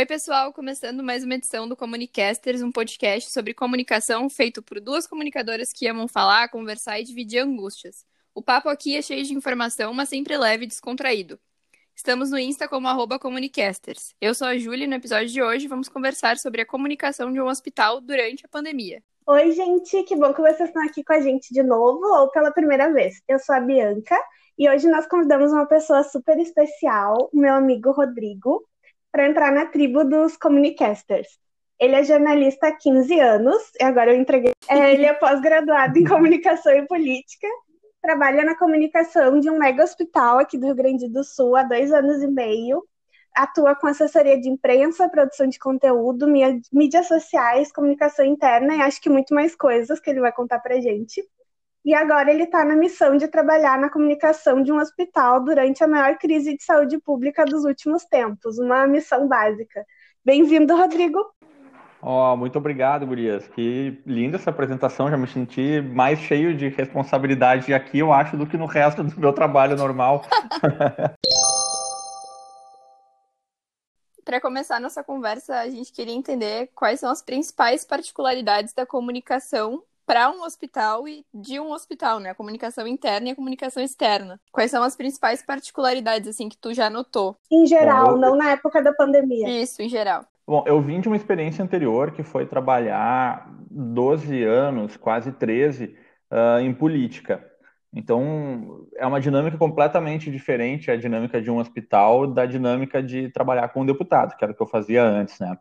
Oi, pessoal, começando mais uma edição do Comunicasters, um podcast sobre comunicação feito por duas comunicadoras que amam falar, conversar e dividir angústias. O papo aqui é cheio de informação, mas sempre leve e descontraído. Estamos no Insta como arroba Comunicasters. Eu sou a Júlia e no episódio de hoje vamos conversar sobre a comunicação de um hospital durante a pandemia. Oi, gente, que bom que vocês estão aqui com a gente de novo ou pela primeira vez. Eu sou a Bianca e hoje nós convidamos uma pessoa super especial, o meu amigo Rodrigo, para entrar na tribo dos Comunicasters. Ele é jornalista há 15 anos, e agora eu entreguei. É, ele é pós-graduado em comunicação e política, trabalha na comunicação de um mega hospital aqui do Rio Grande do Sul há dois anos e meio, atua com assessoria de imprensa, produção de conteúdo, mídias sociais, comunicação interna e acho que muito mais coisas que ele vai contar para gente. E agora ele está na missão de trabalhar na comunicação de um hospital durante a maior crise de saúde pública dos últimos tempos, uma missão básica. Bem-vindo, Rodrigo. Oh, muito obrigado, Gurias. Que linda essa apresentação. Já me senti mais cheio de responsabilidade aqui, eu acho, do que no resto do meu trabalho normal. Para começar nossa conversa, a gente queria entender quais são as principais particularidades da comunicação para um hospital e de um hospital, né? A comunicação interna e a comunicação externa. Quais são as principais particularidades, assim, que tu já notou? Em geral, Bom, eu... não na época da pandemia. Isso, em geral. Bom, eu vim de uma experiência anterior que foi trabalhar 12 anos, quase 13, uh, ah, em política. Então, é uma dinâmica completamente diferente a dinâmica de um hospital da dinâmica de trabalhar com um deputado, que era o que eu fazia antes, né?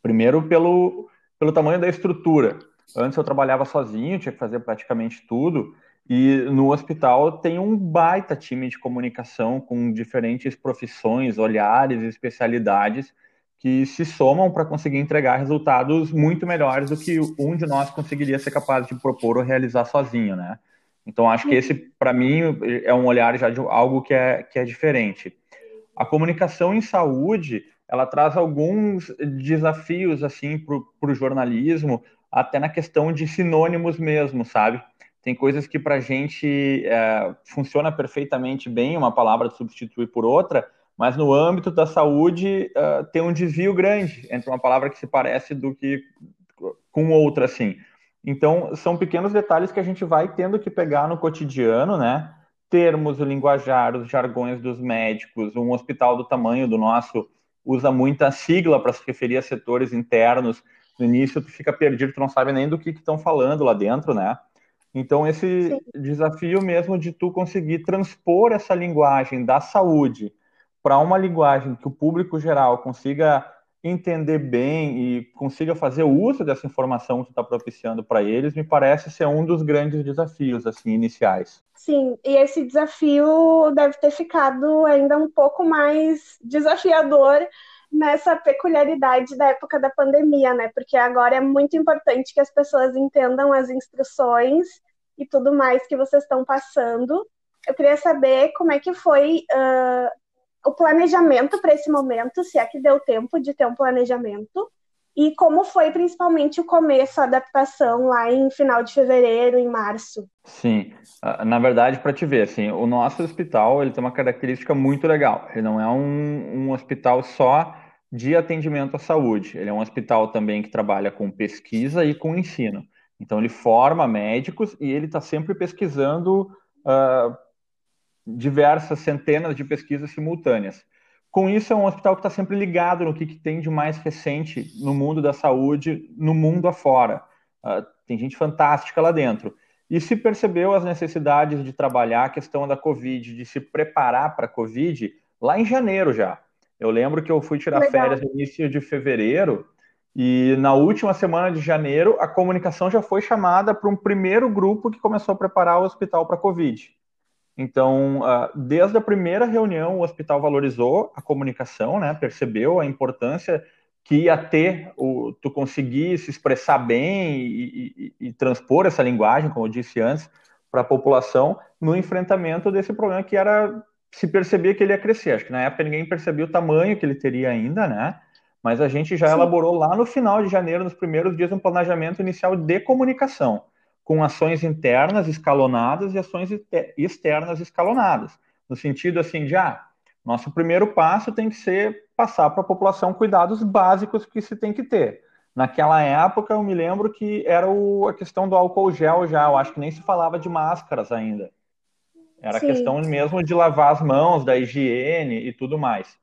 Primeiro, pelo, pelo tamanho da estrutura. Antes eu trabalhava sozinho, tinha que fazer praticamente tudo. E no hospital tem um baita time de comunicação com diferentes profissões, olhares e especialidades que se somam para conseguir entregar resultados muito melhores do que um de nós conseguiria ser capaz de propor ou realizar sozinho, né? Então acho que esse, para mim, é um olhar já de algo que é, que é diferente. A comunicação em saúde, ela traz alguns desafios assim para o jornalismo, até na questão de sinônimos mesmo, sabe? Tem coisas que para a gente é, funciona perfeitamente bem, uma palavra substitui por outra, mas no âmbito da saúde uh, tem um desvio grande entre uma palavra que se parece do que com outra, assim. Então, são pequenos detalhes que a gente vai tendo que pegar no cotidiano, né? Termos, linguajar, os jargões dos médicos, um hospital do tamanho do nosso usa muita sigla para se referir a setores internos no início tu fica perdido, tu não sabe nem do que estão falando lá dentro, né? Então, esse Sim. desafio mesmo de tu conseguir transpor essa linguagem da saúde para uma linguagem que o público geral consiga entender bem e consiga fazer uso dessa informação que tu está propiciando para eles, me parece ser um dos grandes desafios assim iniciais. Sim, e esse desafio deve ter ficado ainda um pouco mais desafiador nessa peculiaridade da época da pandemia, né? Porque agora é muito importante que as pessoas entendam as instruções e tudo mais que vocês estão passando. Eu queria saber como é que foi uh, o planejamento para esse momento, se é que deu tempo de ter um planejamento, e como foi principalmente o começo, a adaptação lá em final de fevereiro, em março. Sim, ah, na verdade, para te ver, assim, o nosso hospital ele tem uma característica muito legal. Ele não é um, um hospital só de atendimento à saúde. Ele é um hospital também que trabalha com pesquisa e com ensino. Então ele forma médicos e ele está sempre pesquisando uh, diversas centenas de pesquisas simultâneas. Com isso, é um hospital que está sempre ligado no que, que, tem de mais recente no mundo da saúde, no mundo afora. Uh, tem gente fantástica lá dentro. E se percebeu as necessidades de trabalhar a questão da Covid, de se preparar para a Covid, lá em janeiro já. Eu lembro que eu fui tirar Legal. férias no início de fevereiro e na última semana de janeiro a comunicação já foi chamada para um primeiro grupo que começou a preparar o hospital para a Covid. Então, uh, desde a primeira reunião, o hospital valorizou a comunicação, né? Percebeu a importância que ia ter o, tu conseguir se expressar bem e, e, e transpor essa linguagem, como eu disse antes, para a população no enfrentamento desse problema que era se percebia que ele ia crescer. Acho que na época ninguém percebia o tamanho que ele teria ainda, né? Mas a gente já Sim. elaborou lá no final de janeiro, nos primeiros dias, um planejamento inicial de comunicação com ações internas escalonadas e ações externas escalonadas, no sentido assim de, ah, nosso primeiro passo tem que ser passar para a população cuidados básicos que se tem que ter. Naquela época, eu me lembro que era o, a questão do álcool gel já, eu acho que nem se falava de máscaras ainda. Era Sim. questão mesmo de lavar as mãos, da higiene e tudo mais.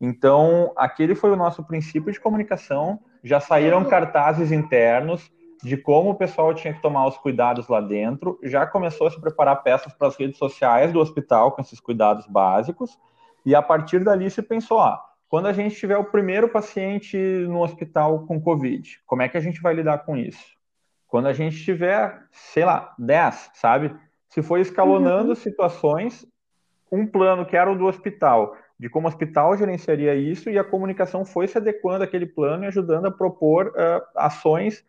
Então, aquele foi o nosso princípio de comunicação. Já saíram cartazes internos de como o pessoal tinha que tomar os cuidados lá dentro. Já começou a se preparar peças para as redes sociais do hospital com esses cuidados básicos. E a partir dali se pensou, ah, quando a gente tiver o primeiro paciente no hospital com Covid, como é que a gente vai lidar com isso? Quando a gente tiver, sei lá, 10, sabe? Se foi escalonando uhum. situações, um plano que era o do hospital, de como o hospital gerenciaria isso, e a comunicação foi se adequando àquele plano e ajudando a propor uh, ações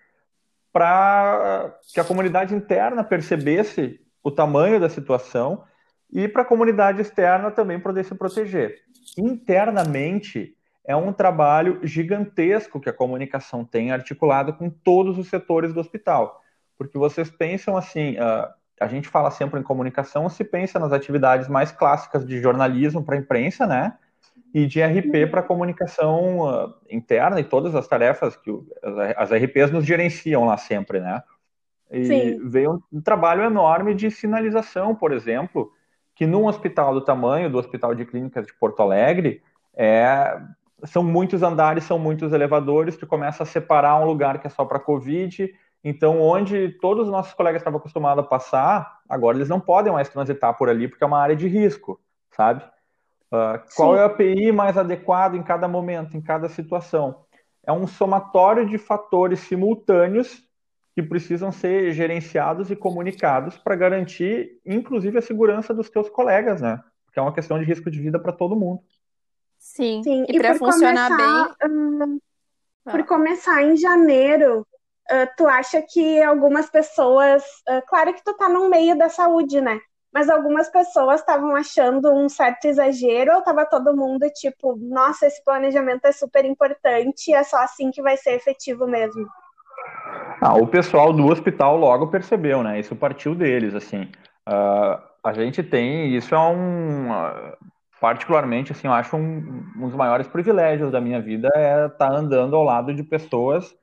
para que a comunidade interna percebesse o tamanho da situação e para a comunidade externa também poder se proteger internamente é um trabalho gigantesco que a comunicação tem articulado com todos os setores do hospital. Porque vocês pensam assim, uh, a gente fala sempre em comunicação, se pensa nas atividades mais clássicas de jornalismo para a imprensa, né? E de RP para a comunicação uh, interna e todas as tarefas que as, RPs nos gerenciam lá sempre, né? E Sim. veio um, um trabalho enorme de sinalização, por exemplo, que num hospital do tamanho do Hospital de Clínicas de Porto Alegre, é, são muitos andares, são muitos elevadores, tu começa a separar um lugar que é só para Covid, então onde todos os nossos colegas estavam acostumados a passar, agora eles não podem mais transitar por ali, porque é uma área de risco, sabe? Uh, qual é o API mais adequado em cada momento, em cada situação? É um somatório de fatores simultâneos que precisam ser gerenciados e comunicados para garantir, inclusive, a segurança dos teus colegas, né? Porque é uma questão de risco de vida para todo mundo. Sim, Sim. e, e para funcionar começar, bem. Uh, por ah. começar em janeiro, uh, tu acha que algumas pessoas. Uh, claro que tu tá no meio da saúde, né? Mas algumas pessoas estavam achando um certo exagero, ou tava todo mundo tipo, nossa, esse planejamento é super importante, é só assim que vai ser efetivo mesmo. Ah, o pessoal do hospital logo percebeu, né? Isso partiu deles, assim. Uh, a gente tem, isso é um, uh, particularmente, assim, eu acho um, um, dos maiores privilégios da minha vida é estar tá andando ao lado de pessoas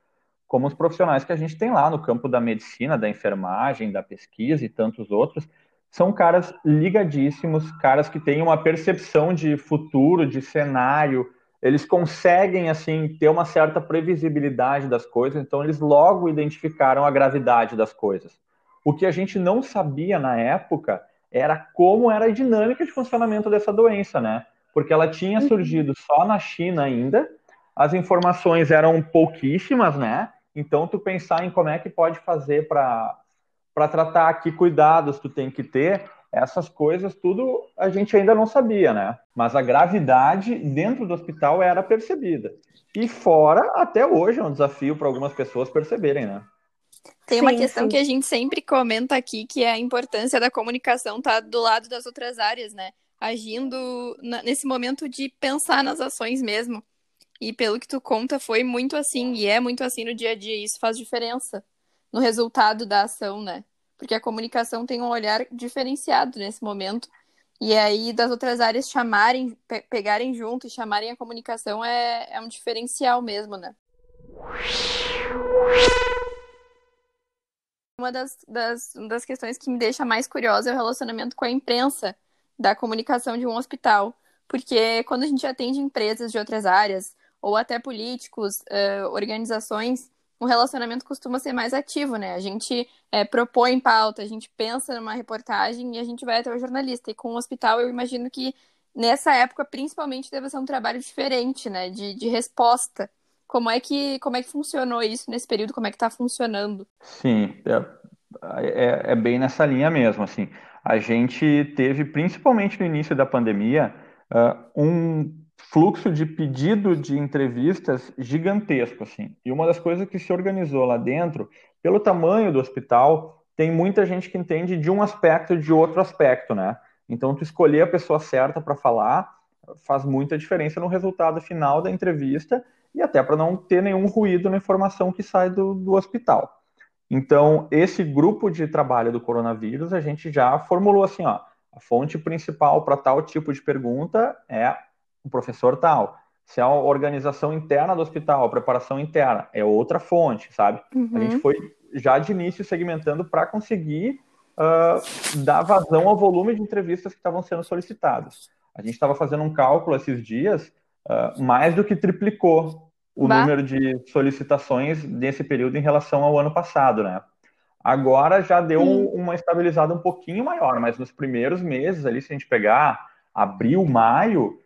como os profissionais que a gente tem lá no campo da medicina, da enfermagem, da pesquisa e tantos outros. São caras ligadíssimos, caras que têm uma percepção de futuro, de cenário, eles conseguem assim ter uma certa previsibilidade das coisas, então eles logo identificaram a gravidade das coisas. O que a gente não sabia na época era como era a dinâmica de funcionamento dessa doença, né? Porque ela tinha uhum. surgido só na China ainda, as informações eram pouquíssimas, né? Então tu pensar em como é que pode fazer para para tratar, que cuidados tu tem que ter, essas coisas tudo a gente ainda não sabia, né? Mas a gravidade dentro do hospital era percebida. E fora, até hoje, é um desafio para algumas pessoas perceberem, né? Tem sim, uma questão sim. que a gente sempre comenta aqui, que é a importância da comunicação estar tá do lado das outras áreas, né? Agindo nesse momento de pensar nas ações mesmo. E pelo que tu conta, foi muito assim, e é muito assim no dia a dia. Isso faz diferença no resultado da ação, né? Porque a comunicação tem um olhar diferenciado nesse momento. E aí, das outras áreas chamarem, pe pegarem junto e chamarem a comunicação é, é um diferencial mesmo, né? Uma das, das, das questões que me deixa mais curiosa é o relacionamento com a imprensa da comunicação de um hospital. Porque quando a gente atende empresas de outras áreas, ou até políticos, uh, organizações, o relacionamento costuma ser mais ativo, né? A gente é, propõe pauta, a gente pensa numa reportagem e a gente vai até o jornalista. E com o hospital, eu imagino que nessa época, principalmente, deve ser um trabalho diferente, né? De, de resposta. Como é, que, como é que funcionou isso nesse período? Como é que está funcionando? Sim, é, é, é bem nessa linha mesmo, assim. A gente teve, principalmente no início da pandemia, uh, um fluxo de pedido de entrevistas gigantesco, assim. E uma das coisas que se organizou lá dentro, pelo tamanho do hospital, tem muita gente que entende de um aspecto de outro aspecto, né? Então, tu escolher a pessoa certa para falar faz muita diferença no resultado final da entrevista e até para não ter nenhum ruído na informação que sai do, do hospital. Então, esse grupo de trabalho do coronavírus, a gente já formulou assim, ó, a fonte principal para tal tipo de pergunta é o professor tal. se é a organização interna do hospital, a preparação interna, é outra fonte, sabe? Uhum. A gente uhum. foi já de início segmentando para conseguir uh, dar vazão ao volume de entrevistas que estavam sendo solicitadas. A gente estava fazendo um cálculo esses dias, uh, mais do que triplicou o bah. número de solicitações nesse período em relação ao ano passado, né? Agora já deu Sim. uma estabilizada um pouquinho maior, mas nos primeiros meses ali, se a gente pegar abril, maio,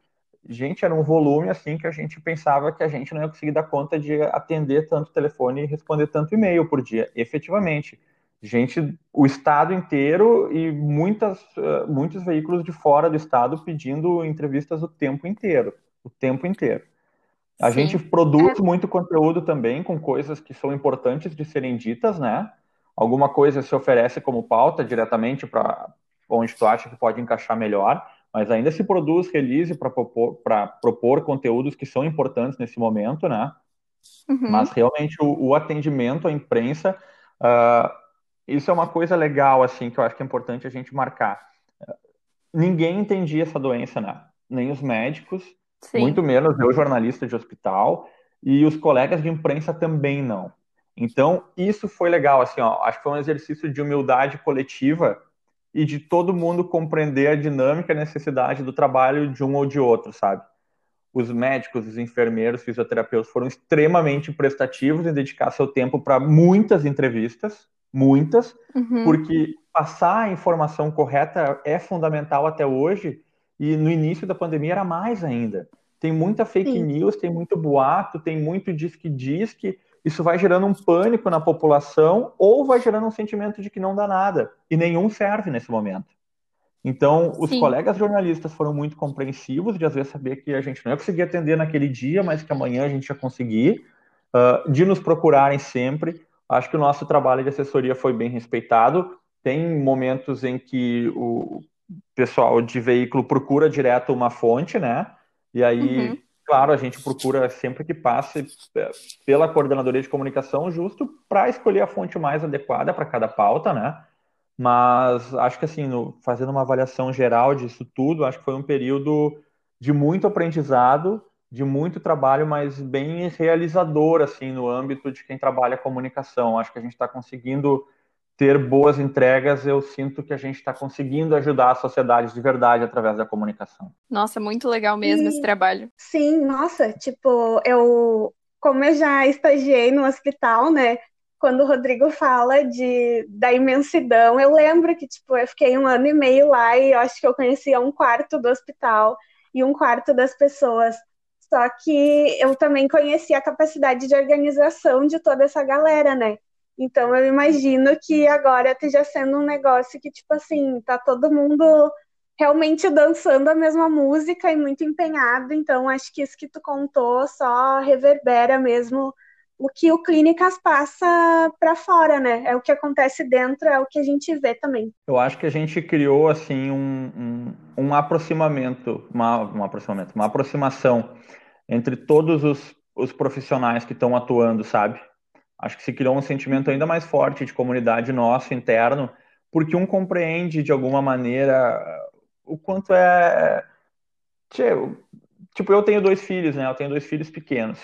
gente, era um volume assim que a gente pensava que a gente não ia conseguir dar conta de atender tanto telefone e responder tanto e-mail por dia. Efetivamente, gente, o estado inteiro e muitas, uh, muitos veículos de fora do estado pedindo entrevistas o tempo inteiro, o tempo inteiro. A Sim. gente produz é. muito conteúdo também com coisas que são importantes de serem ditas, né? Alguma coisa se oferece como pauta diretamente para onde tu acha que pode encaixar melhor mas ainda se produz release para propor, propor conteúdos que são importantes nesse momento, né? Uhum. Mas realmente o, o, atendimento à imprensa, uh, isso é uma coisa legal, assim, que eu acho que é importante a gente marcar. ninguém entendia essa doença, né? Nem os médicos, Sim. muito menos eu, jornalista de hospital, e os colegas de imprensa também não. Então, isso foi legal, assim, ó, acho que foi um exercício de humildade coletiva e de todo mundo compreender a dinâmica e a necessidade do trabalho de um ou de outro, sabe? Os médicos, os enfermeiros, fisioterapeutas foram extremamente prestativos em dedicar seu tempo para muitas entrevistas, muitas, uhum. porque passar a informação correta é fundamental até hoje e no início da pandemia era mais ainda. Tem muita fake Sim. news, tem muito boato, tem muito diz que diz que isso vai gerando um pânico na população ou vai gerando um sentimento de que não dá nada. E nenhum serve nesse momento. Então, os Sim. colegas jornalistas foram muito compreensivos de às vezes saber que a gente não ia conseguir atender naquele dia, mas que amanhã a gente ia conseguir, uh, de nos procurarem sempre. Acho que o nosso trabalho de assessoria foi bem respeitado. Tem momentos em que o pessoal de veículo procura direto uma fonte, né? E aí uhum claro, a gente procura sempre que passe é, pela coordenadoria de comunicação justo para escolher a fonte mais adequada para cada pauta, né? Mas acho que assim, no, fazendo uma avaliação geral disso tudo, acho que foi um período de muito aprendizado, de muito trabalho, mas bem realizador assim no âmbito de quem trabalha comunicação. Acho que a gente está conseguindo ter boas entregas, eu sinto que a gente está conseguindo ajudar a sociedade de verdade através da comunicação. Nossa, muito legal mesmo esse trabalho. Sim, nossa, tipo, eu, como eu já estagiei no hospital, né? Quando o Rodrigo fala de, da imensidão, eu lembro que, tipo, eu fiquei um ano e meio lá e eu acho que eu conhecia um quarto do hospital e um quarto das pessoas. Só que eu também conhecia a capacidade de organização de toda essa galera, né? Então eu imagino que agora esteja sendo um negócio que, tipo assim, tá todo mundo realmente dançando a mesma música e muito empenhado. Então acho que isso que tu contou só reverbera mesmo o que o Clínicas passa para fora, né? É o que acontece dentro, é o que a gente vê também. Eu acho que a gente criou assim um, um, um aproximamento, uma, um aproximamento, uma aproximação entre todos os, os profissionais que estão atuando, sabe? Acho que se criou um sentimento ainda mais forte de comunidade nosso interno, porque um compreende de alguma maneira o quanto é. Tipo, eu tenho dois filhos, né? Eu tenho dois filhos pequenos.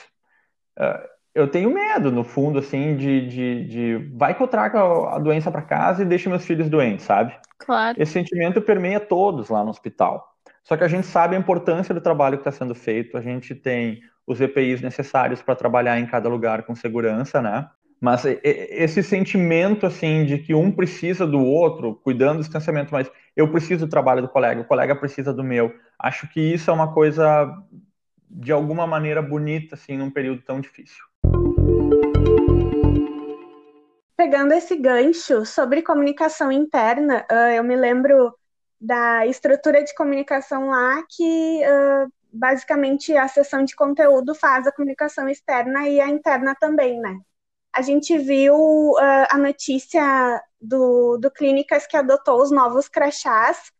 É, eu tenho medo, no fundo, assim, de, de, de... vai que eu trago a doença para casa e deixo meus filhos doentes, sabe? Claro. Esse sentimento permeia todos lá no hospital. Só que a gente sabe a importância do trabalho que está sendo feito, a gente tem os EPIs necessários para trabalhar em cada lugar com segurança, né? Mas esse sentimento, assim, de que um precisa do outro, cuidando do distanciamento, mas eu preciso do trabalho do colega, o colega precisa do meu. Acho que isso é uma coisa, de alguma maneira, bonita, assim, num período tão difícil. Pegando esse gancho sobre comunicação interna, eu me lembro da estrutura de comunicação lá que basicamente a seção de conteúdo faz a comunicação externa e a interna também, né? A gente viu uh, a notícia do, do Clínicas que adotou os novos crachás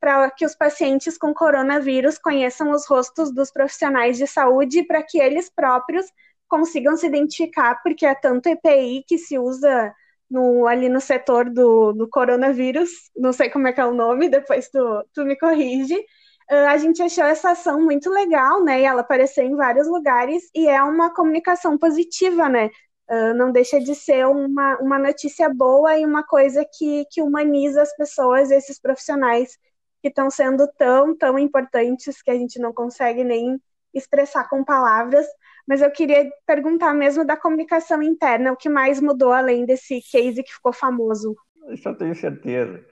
para que os pacientes com coronavírus conheçam os rostos dos profissionais de saúde para que eles próprios consigam se identificar, porque é tanto EPI que se usa no, ali no setor do, do coronavírus, não sei como é que é o nome, depois tu, tu me corrige, a gente achou essa ação muito legal, né? E ela apareceu em vários lugares e é uma comunicação positiva, né? Uh, não deixa de ser uma, uma notícia boa e uma coisa que, que humaniza as pessoas, esses profissionais que estão sendo tão, tão importantes que a gente não consegue nem expressar com palavras. Mas eu queria perguntar mesmo da comunicação interna, o que mais mudou além desse case que ficou famoso? Isso eu tenho certeza.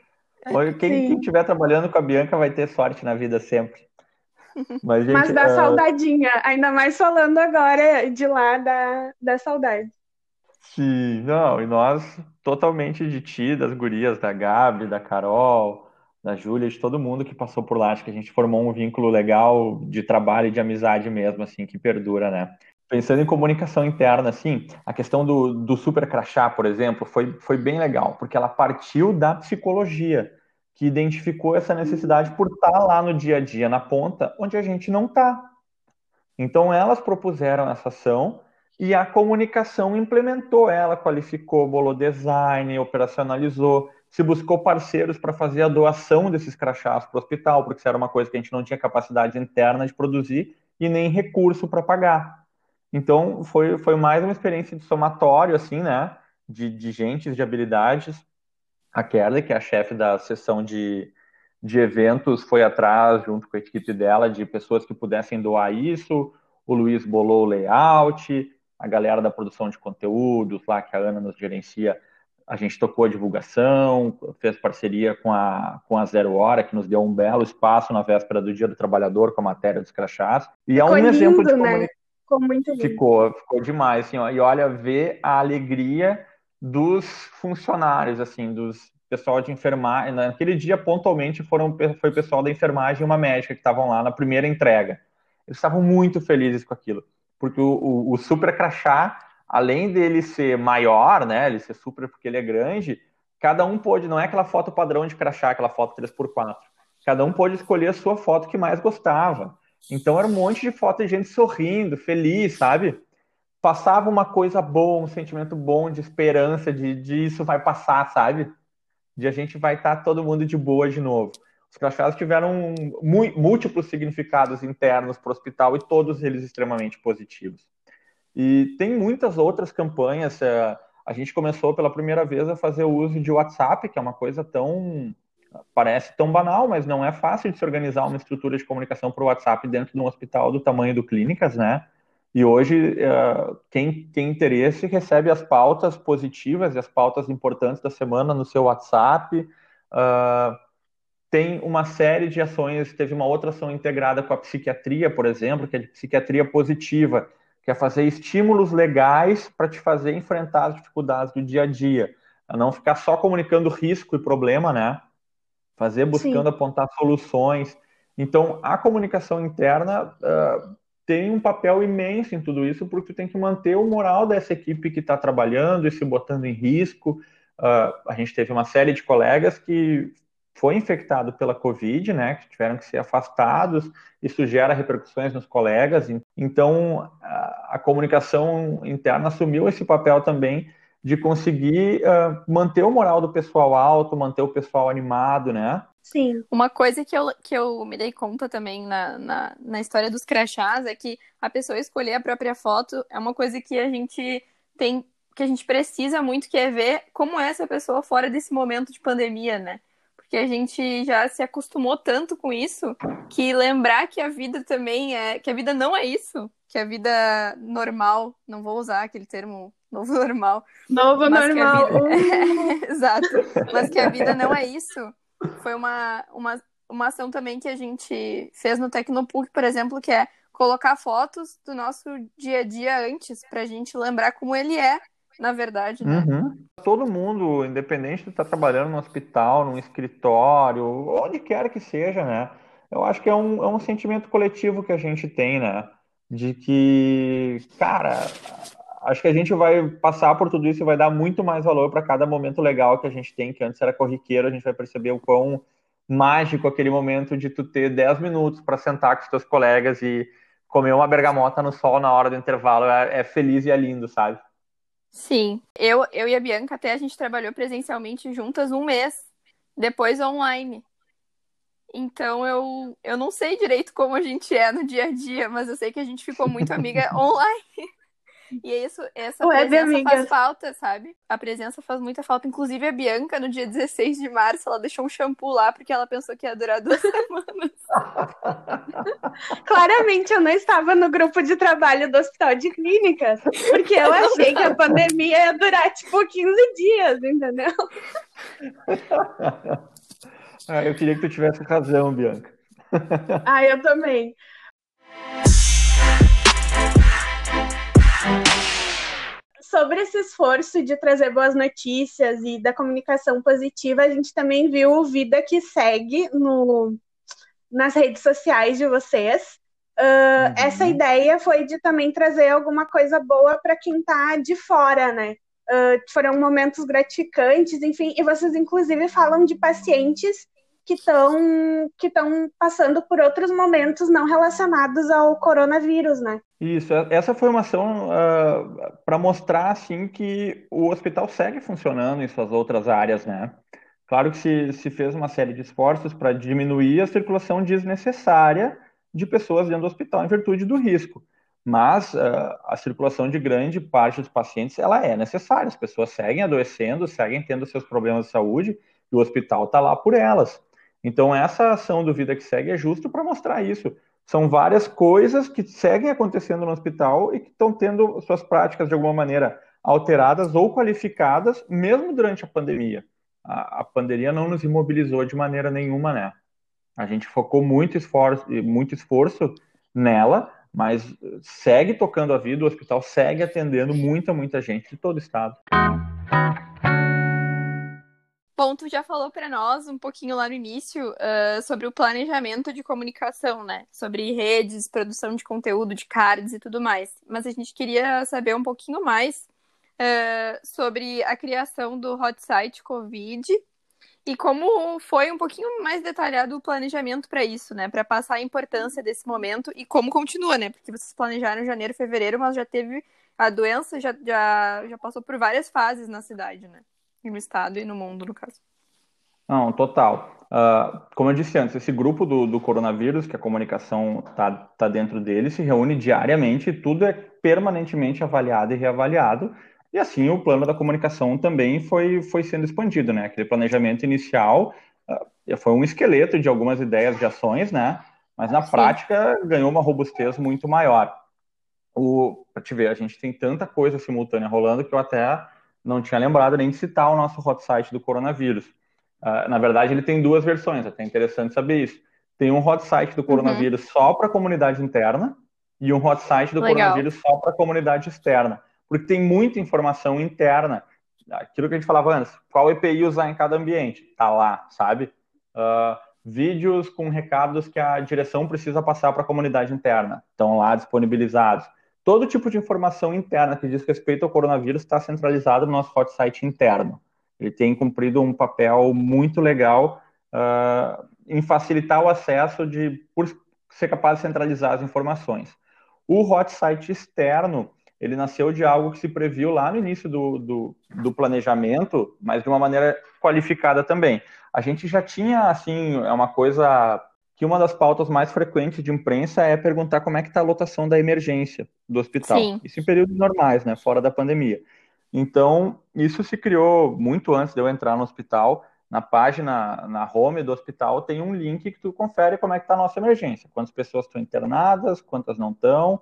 Quem estiver trabalhando com a Bianca vai ter sorte na vida sempre. Mas, gente, Mas dá uh... saudadinha, ainda mais falando agora de lá da, da saudade. Sim, não, e nós totalmente de ti, das gurias, da Gabi, da Carol, da Júlia, de todo mundo que passou por lá. Acho que a gente formou um vínculo legal de trabalho e de amizade mesmo, assim, que perdura, né? Pensando em comunicação interna, assim, a questão do, do super crachá, por exemplo, foi, foi bem legal, porque ela partiu da psicologia, que identificou essa necessidade por estar lá no dia a dia, na ponta, onde a gente não está. Então, elas propuseram essa ação e a comunicação implementou ela, qualificou, bolou design, operacionalizou, se buscou parceiros para fazer a doação desses crachás para o hospital, porque isso era uma coisa que a gente não tinha capacidade interna de produzir e nem recurso para pagar. Então, foi, foi mais uma experiência de somatório, assim, né? De, de gente, de habilidades. A Kerly, que é a chefe da seção de, de eventos, foi atrás, junto com a equipe dela, de pessoas que pudessem doar isso. O Luiz bolou o layout, a galera da produção de conteúdos, lá que a Ana nos gerencia, a gente tocou a divulgação, fez parceria com a, com a Zero Hora, que nos deu um belo espaço na véspera do Dia do Trabalhador com a matéria dos crachás. E é um lindo, exemplo de né? Ficou muito lindo. Ficou, ficou demais, assim, ó. E olha, ver a alegria dos funcionários, assim, dos pessoal de enfermagem. Naquele dia, pontualmente, foram, foi o pessoal da enfermagem e uma médica que estavam lá na primeira entrega. Eles estavam muito felizes com aquilo, porque o, o, o super crachá, além dele ser maior, né, ele ser super porque ele é grande, cada um pôde, não é aquela foto padrão de crachá, aquela foto 3x4. Cada um pôde escolher a sua foto que mais gostava. Então era um monte de foto de gente sorrindo, feliz, sabe? Passava uma coisa boa, um sentimento bom de esperança, de, de isso vai passar, sabe? De a gente vai estar tá todo mundo de boa de novo. Os crachás tiveram múltiplos significados internos para o hospital e todos eles extremamente positivos. E tem muitas outras campanhas. Eh, a gente começou pela primeira vez a fazer o uso de WhatsApp, que é uma coisa tão parece tão banal, mas não é fácil de se organizar uma estrutura de comunicação para o WhatsApp dentro de um hospital do tamanho do Clínicas, né? E hoje, uh, quem tem interesse recebe as pautas positivas e as pautas importantes da semana no seu WhatsApp. Uh, tem uma série de ações, teve uma outra ação integrada com a psiquiatria, por exemplo, que é de psiquiatria positiva, que é fazer estímulos legais para te fazer enfrentar as dificuldades do dia a dia. A não ficar só comunicando risco e problema, né? Fazer buscando Sim. apontar soluções. Então, a comunicação interna uh, tem um papel imenso em tudo isso, porque tu tem que manter o moral dessa equipe que está trabalhando e se botando em risco. Uh, a gente teve uma série de colegas que foi infectado pela Covid, né, que tiveram que ser afastados, isso gera repercussões nos colegas. Então, a, a comunicação interna assumiu esse papel também de conseguir uh, manter o moral do pessoal alto, manter o pessoal animado, né? Sim. Uma coisa que eu, que eu me dei conta também na, na, na história dos crachás é que a pessoa escolher a própria foto é uma coisa que a gente tem, que a gente precisa muito, que é ver como é essa pessoa fora desse momento de pandemia, né? Porque a gente já se acostumou tanto com isso que lembrar que a vida também é. que a vida não é isso, que a vida normal, não vou usar aquele termo novo normal. Novo normal. Vida... Exato. Mas que a vida não é isso. Foi uma, uma, uma ação também que a gente fez no Tecnopuc, por exemplo, que é colocar fotos do nosso dia a dia antes, para a gente lembrar como ele é, na verdade. Né? Uhum. Todo mundo, independente de estar trabalhando no hospital, num escritório, onde quer que seja, né? Eu acho que é um, é um sentimento coletivo que a gente tem, né? De que, cara, acho que a gente vai passar por tudo isso e vai dar muito mais valor para cada momento legal que a gente tem, que antes era corriqueiro, a gente vai perceber o quão mágico aquele momento de tu ter 10 minutos para sentar com os teus colegas e comer uma bergamota no sol na hora do intervalo é, é, feliz e é lindo, sabe? Sim, eu, eu e a Bianca até a gente trabalhou presencialmente juntas um mês, depois online. Então eu, eu não sei direito como a gente é no dia a dia, mas eu sei que a gente ficou muito amiga online. E é isso, essa Web presença faz falta, sabe? A presença faz muita falta. Inclusive, a Bianca, no dia 16 de março, ela deixou um shampoo lá porque ela pensou que ia durar duas semanas. Claramente, eu não estava no grupo de trabalho do Hospital de Clínicas, porque eu achei que a pandemia ia durar, tipo, 15 dias, entendeu? Ah, eu queria que tu tivesse razão, Bianca. Ah, eu também. Sobre esse esforço de trazer boas notícias e da comunicação positiva, a gente também viu o Vida que segue no, nas redes sociais de vocês. Uh, uhum. Essa ideia foi de também trazer alguma coisa boa para quem está de fora, né? Uh, foram momentos gratificantes, enfim, e vocês inclusive falam de pacientes que estão que estão passando por outros momentos não relacionados ao coronavírus, né? Isso, é, essa foi uma ação uh, ah, para mostrar assim que o hospital segue funcionando em suas outras áreas, né? Claro que se, se fez uma série de esforços para diminuir a circulação desnecessária de pessoas dentro do hospital em virtude do risco. Mas uh, a circulação de grande parte dos pacientes ela é necessária. As pessoas seguem adoecendo, seguem tendo seus problemas de saúde e o hospital está lá por elas. Então, essa ação do Vida que Segue é justo para mostrar isso. São várias coisas que seguem acontecendo no hospital e que estão tendo suas práticas de alguma maneira alteradas ou qualificadas, mesmo durante a pandemia. A, a pandemia não nos imobilizou de maneira nenhuma, né? A gente focou muito esforço, muito esforço nela, mas segue tocando a vida, o hospital segue atendendo muita, muita gente de todo o estado. Tu já falou para nós um pouquinho lá no início uh, sobre o planejamento de comunicação, né? Sobre redes, produção de conteúdo, de cards e tudo mais. Mas a gente queria saber um pouquinho mais uh, sobre a criação do hot site Covid e como foi um pouquinho mais detalhado o planejamento para isso, né? Para passar a importância desse momento e como continua, né? Porque vocês planejaram janeiro, fevereiro, mas já teve a doença, já, já, já passou por várias fases na cidade, né? No estado e no mundo, no caso. Não, total. Uh, como eu disse antes, esse grupo do, do coronavírus, que a comunicação está tá dentro dele, se reúne diariamente e tudo é permanentemente avaliado e reavaliado. E assim o plano da comunicação também foi, foi sendo expandido, né? Aquele planejamento inicial uh, foi um esqueleto de algumas ideias de ações, né? Mas na Sim. prática ganhou uma robustez muito maior. Para te ver, a gente tem tanta coisa simultânea rolando que eu até não tinha lembrado nem de citar o nosso hot site do coronavírus. Uh, na verdade, ele tem duas versões, até interessante saber isso. Tem um hot site do coronavírus uhum. só para a comunidade interna e um hot site do Legal. coronavírus só para a comunidade externa, porque tem muita informação interna. Aquilo que a gente falava antes, qual EPI usar em cada ambiente, tá lá, sabe? Uh, vídeos com recados que a direção precisa passar para a comunidade interna, estão lá disponibilizados todo tipo de informação interna que diz respeito ao coronavírus está centralizado no nosso hot site interno. Ele tem cumprido um papel muito legal uh, em facilitar o acesso de, por ser capaz de centralizar as informações. O hot site externo, ele nasceu de algo que se previu lá no início do, do, do planejamento, mas de uma maneira qualificada também. A gente já tinha, assim, é uma coisa que uma das pautas mais frequentes de imprensa é perguntar como é que está a lotação da emergência do hospital. Sim. Isso em períodos normais, né, fora da pandemia. Então, isso se criou muito antes de eu entrar no hospital. Na página, na home do hospital, tem um link que tu confere como é que está a nossa emergência. Quantas pessoas estão internadas, quantas não estão,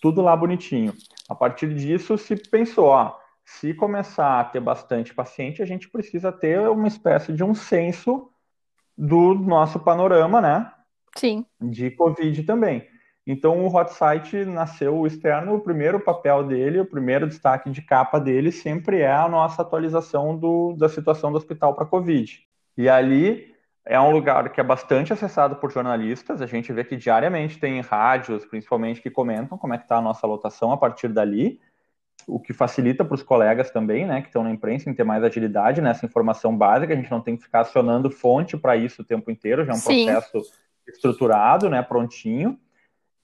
tudo lá bonitinho. A partir disso, se pensou, ó, se começar a ter bastante paciente, a gente precisa ter uma espécie de um censo do nosso panorama, né? Sim. de Covid também. Então, o hot site nasceu externo, o primeiro papel dele, o primeiro destaque de capa dele sempre é a nossa atualização do, da situação do hospital para Covid. E ali é um lugar que é bastante acessado por jornalistas, a gente vê que diariamente tem rádios, principalmente, que comentam como é que está a nossa lotação a partir dali, o que facilita para os colegas também, né, que estão na imprensa, em ter mais agilidade nessa informação básica, a gente não tem que ficar acionando fonte para isso o tempo inteiro, já é um Sim. processo estruturado, né, prontinho.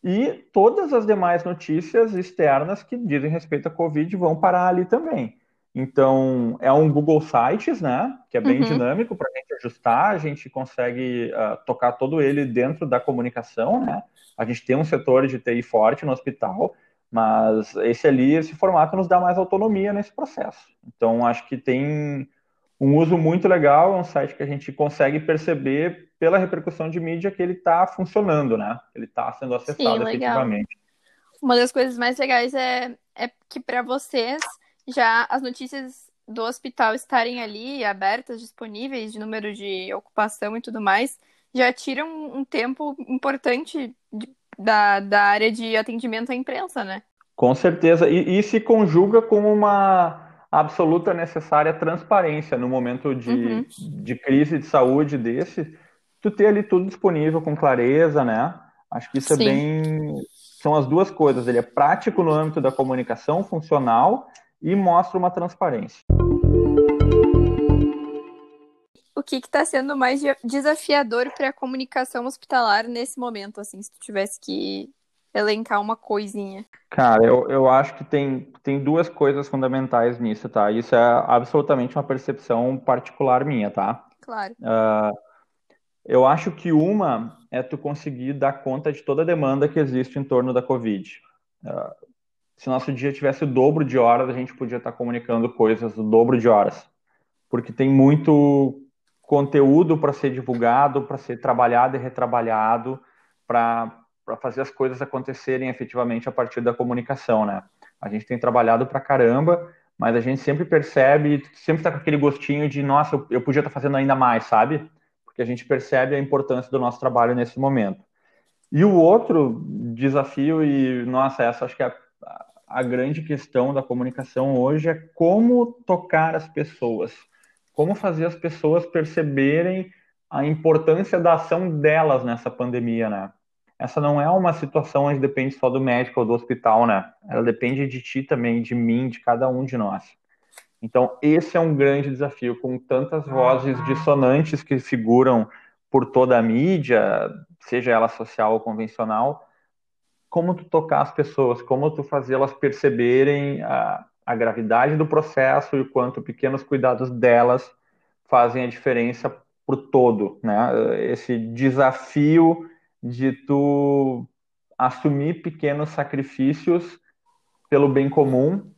E todas as demais notícias externas que dizem respeito à Covid vão parar ali também. Então, é um Google Sites, né? Que é bem uhum. dinâmico para a gente ajustar, a gente consegue uh, tocar todo ele dentro da comunicação, né? A gente tem um setor de TI forte no hospital, mas esse ali, esse formato nos dá mais autonomia nesse processo. Então, acho que tem um uso muito legal, é um site que a gente consegue perceber pela repercussão de mídia que ele está funcionando, né? Ele está sendo acessado Sim, efetivamente. Uma das coisas mais legais é, é que para vocês já as notícias do hospital estarem ali abertas, disponíveis, de número de ocupação e tudo mais, já tiram um tempo importante de, da, da área de atendimento à imprensa, né? Com certeza. E, e se conjuga com uma absoluta necessária transparência no momento de, uhum. de crise de saúde desse, tu ter ali tudo disponível com clareza, né? Acho que isso é Sim. é bem. São as duas coisas. Ele é prático no âmbito da comunicação funcional e mostra uma transparência. O que está sendo mais desafiador para a comunicação hospitalar nesse momento, assim, se tu tivesse que elencar uma coisinha? Cara, eu, eu acho que tem, tem duas coisas fundamentais nisso, tá? Isso é absolutamente uma percepção particular minha, tá? Claro. Uh, eu acho que uma é tu conseguir dar conta de toda a demanda que existe em torno da Covid. Uh, se nosso dia tivesse o dobro de horas, a gente podia estar comunicando coisas o dobro de horas. Porque tem muito conteúdo para ser divulgado, para ser trabalhado e retrabalhado, para para fazer as coisas acontecerem efetivamente a partir da comunicação, né? A gente tem trabalhado para caramba, mas a gente sempre percebe, sempre está com aquele gostinho de, nossa, eu, podia estar tá fazendo ainda mais, sabe? Porque a gente percebe a importância do nosso trabalho nesse momento. E o outro desafio, e nossa, essa acho que é a grande questão da comunicação hoje é como tocar as pessoas, como fazer as pessoas perceberem a importância da ação delas nessa pandemia, né? Essa não é uma situação onde depende só do médico ou do hospital, né? Ela depende de ti também, de mim, de cada um de nós. Então, esse é um grande desafio, com tantas vozes dissonantes que figuram por toda a mídia, seja ela social ou convencional, como tu tocar as pessoas, como tu fazê-las perceberem a, a gravidade do processo e o quanto pequenos cuidados delas fazem a diferença o todo, né? Esse desafio de tu assumir pequenos sacrifícios pelo bem comum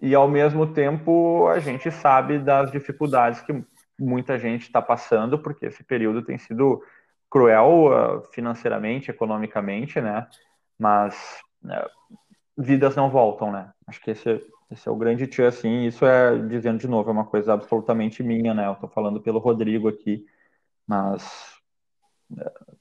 e ao mesmo tempo a gente sabe das dificuldades que muita gente está passando porque esse período tem sido cruel uh, financeiramente, economicamente, né? Mas uh, vidas não voltam, né? Acho que esse, esse é o grande tio, assim. Isso é, dizendo de novo, é uma coisa absolutamente minha, né? Eu estou falando pelo Rodrigo aqui, mas uh,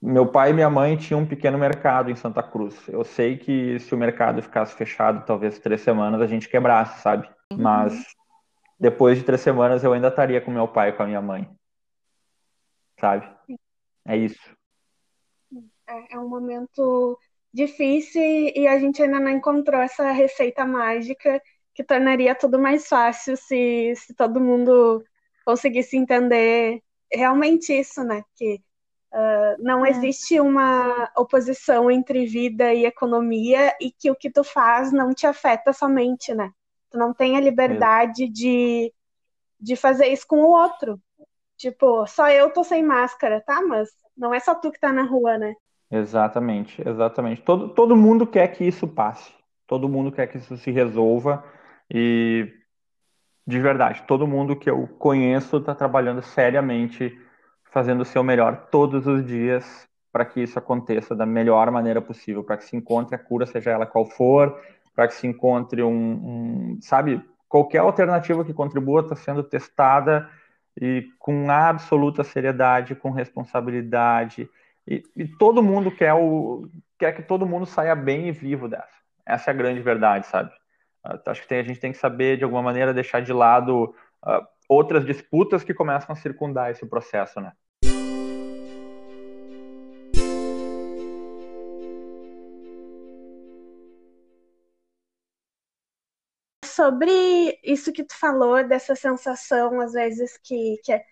meu pai e minha mãe tinham um pequeno mercado em Santa Cruz. Eu sei que se o mercado ficasse fechado, talvez três semanas, a gente quebrasse, sabe? Uhum. Mas depois de três semanas eu ainda estaria com meu pai e com a minha mãe. Sabe? É isso. É, é um momento difícil e a gente ainda não encontrou essa receita mágica que tornaria tudo mais fácil se, se todo mundo conseguisse entender realmente isso, né? Que Uh, não é. existe uma oposição entre vida e economia e que o que tu faz não te afeta somente, né? Tu não tem a liberdade é. de, de fazer isso com o outro. Tipo, só eu tô sem máscara, tá? Mas não é só tu que tá na rua, né? Exatamente, exatamente. Todo, todo mundo quer que isso passe. Todo mundo quer que isso se resolva. E, de verdade, todo mundo que eu conheço tá trabalhando seriamente fazendo o seu melhor todos os dias para que isso aconteça da melhor maneira possível, para que se encontre a cura, seja ela qual for, para que se encontre um, um, sabe, qualquer alternativa que contribua está sendo testada e com absoluta seriedade, com responsabilidade, e, e, todo mundo quer o quer que todo mundo saia bem e vivo dessa. Essa é a grande verdade, sabe? Uh, acho que tem, a gente tem que saber de alguma maneira deixar de lado uh, outras disputas que começam a circundar esse processo, né? Sobre isso que tu falou, dessa sensação, às vezes, que, que é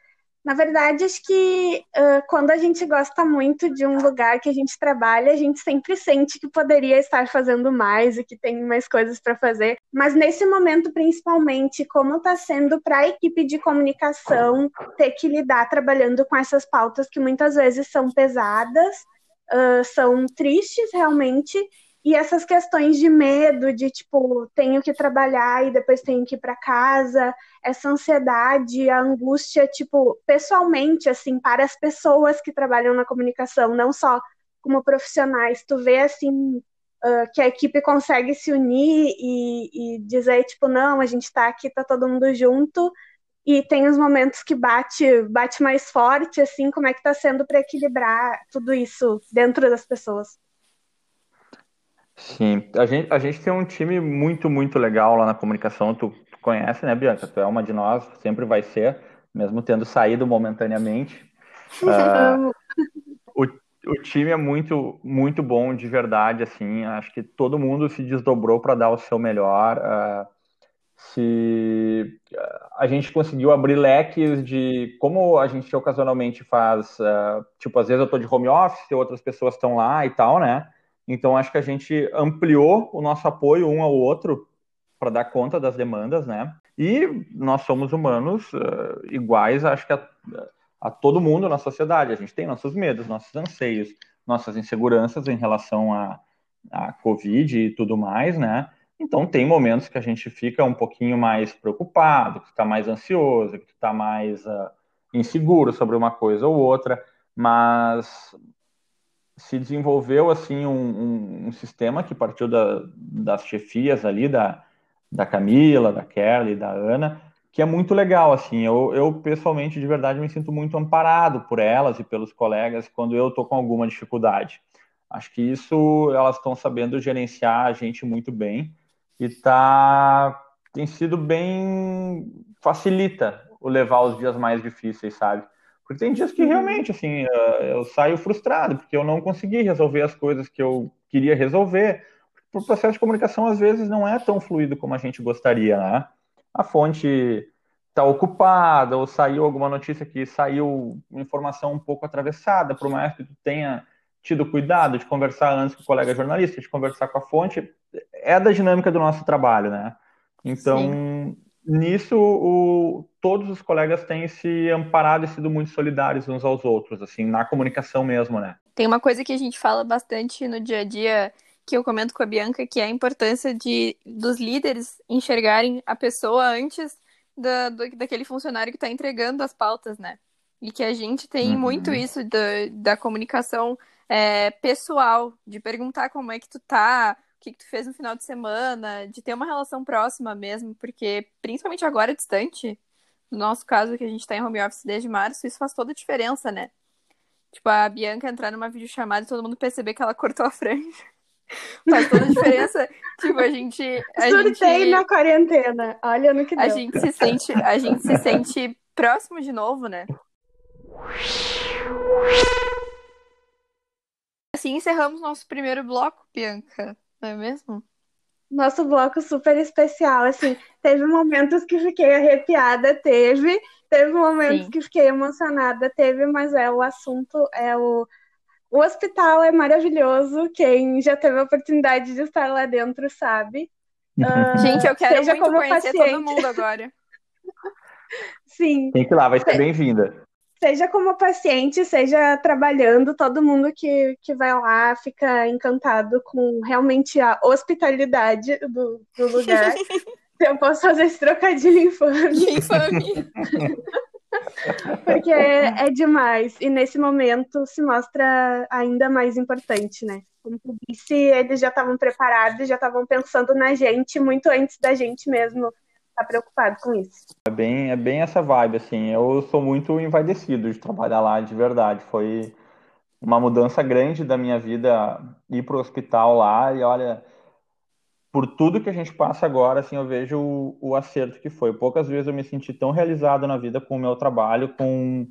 Na verdade, acho que uh, quando a gente gosta muito de um lugar que a gente trabalha, a gente sempre sente que poderia estar fazendo mais e que tem mais coisas para fazer. Mas nesse momento, principalmente, como está sendo para a equipe de comunicação ter que lidar trabalhando com essas pautas que muitas vezes são pesadas, uh, são tristes realmente, e essas questões de medo, de tipo, tenho que trabalhar e depois tenho que ir para casa, essa ansiedade, a angústia, tipo, pessoalmente, assim, para as pessoas que trabalham na comunicação, não só como profissionais. Tu vê, assim, uh, que a equipe consegue se unir e, e dizer, tipo, não, a gente está aqui, tá todo mundo junto, e tem os momentos que bate, bate mais forte, assim, como é que está sendo para equilibrar tudo isso dentro das pessoas? Sim, a gente, a gente tem um time muito, muito legal lá na comunicação. Tu, tu conhece, né, Bianca? Tu é uma de nós, sempre vai ser, mesmo tendo saído momentaneamente. Uh, o, o time é muito, muito bom de verdade, assim. Acho que todo mundo se desdobrou para dar o seu melhor. Uh, se a gente conseguiu abrir leques de como a gente ocasionalmente faz, uh, tipo, às vezes eu estou de home office, outras pessoas estão lá e tal, né? Então, acho que a gente ampliou o nosso apoio um ao outro para dar conta das demandas, né? E nós somos humanos uh, iguais, acho que a, a, todo mundo na sociedade. A gente tem nossos medos, nossos anseios, nossas inseguranças em relação a, a Covid e tudo mais, né? Então, tem momentos que a gente fica um pouquinho mais preocupado, que está mais ansioso, que está mais uh, inseguro sobre uma coisa ou outra, mas se desenvolveu assim um, um, um sistema que partiu da, das chefias ali da, da Camila, da Kelly, da Ana, que é muito legal assim. Eu, eu pessoalmente de verdade me sinto muito amparado por elas e pelos colegas quando eu estou com alguma dificuldade. Acho que isso elas estão sabendo gerenciar a gente muito bem e tá tem sido bem facilita o levar os dias mais difíceis, sabe? Porque tem dias que uhum. realmente, assim, eh, eu saio frustrado, porque eu não consegui resolver as coisas que eu queria resolver. O processo de comunicação, às vezes, não é tão fluido como a gente gostaria, né? A fonte está ocupada, ou saiu alguma notícia que saiu informação um pouco atravessada, por mais que tu tenha tido cuidado de conversar antes com o colega jornalista, de conversar com a fonte, é da dinâmica do nosso trabalho, né? Então, Sim nisso o, todos os colegas têm se amparado e sido muito solidários uns aos outros, assim, na comunicação mesmo, né? Tem uma coisa que a gente fala bastante no dia a dia, que eu comento com a Bianca, que é a importância de, dos líderes enxergarem a pessoa antes da, do, daquele funcionário que está entregando as pautas, né? E que a gente tem uhum. muito isso da, da comunicação é, pessoal, de perguntar como é que tu tá, que, que tu fez no final de semana, de ter uma relação próxima mesmo, porque principalmente agora distante, no nosso caso que a gente tá em home office desde março, isso faz toda a diferença, né? Tipo, a Bianca entrar numa videochamada e todo mundo perceber que ela cortou a franja. Faz toda a diferença. tipo, a gente. A Surtei gente... na quarentena. Olha no que deu. A gente se sente, a gente se sente próximo de novo, né? Assim encerramos nosso primeiro bloco, Bianca. Não é mesmo? Nosso bloco super especial, assim, teve momentos que fiquei arrepiada, teve, teve momentos Sim. que fiquei emocionada, teve, mas é o assunto, é o o hospital é maravilhoso, quem já teve a oportunidade de estar lá dentro sabe. Uh, Gente, eu quero muito como conhecer paciente. todo mundo agora. Sim. Tem que ir lá, vai ser bem-vinda seja como paciente, seja trabalhando, todo mundo que, que vai lá fica encantado com realmente a hospitalidade do, do lugar. eu posso fazer esse trocadilho infame. Infame. Porque é, é, demais. E nesse momento se mostra ainda mais importante, né? Como tu disse, eles já estavam preparados, já estavam pensando na gente muito antes da gente mesmo tá preocupado com isso. É bem, é bem essa vibe, assim. Eu sou muito envaidecido de trabalhar lá, de verdade. Foi uma mudança grande da minha vida ir para o hospital lá e olha, por tudo que a gente passa agora, assim, eu vejo o, o, acerto que foi. Poucas vezes eu me senti tão realizado na vida com o meu trabalho, com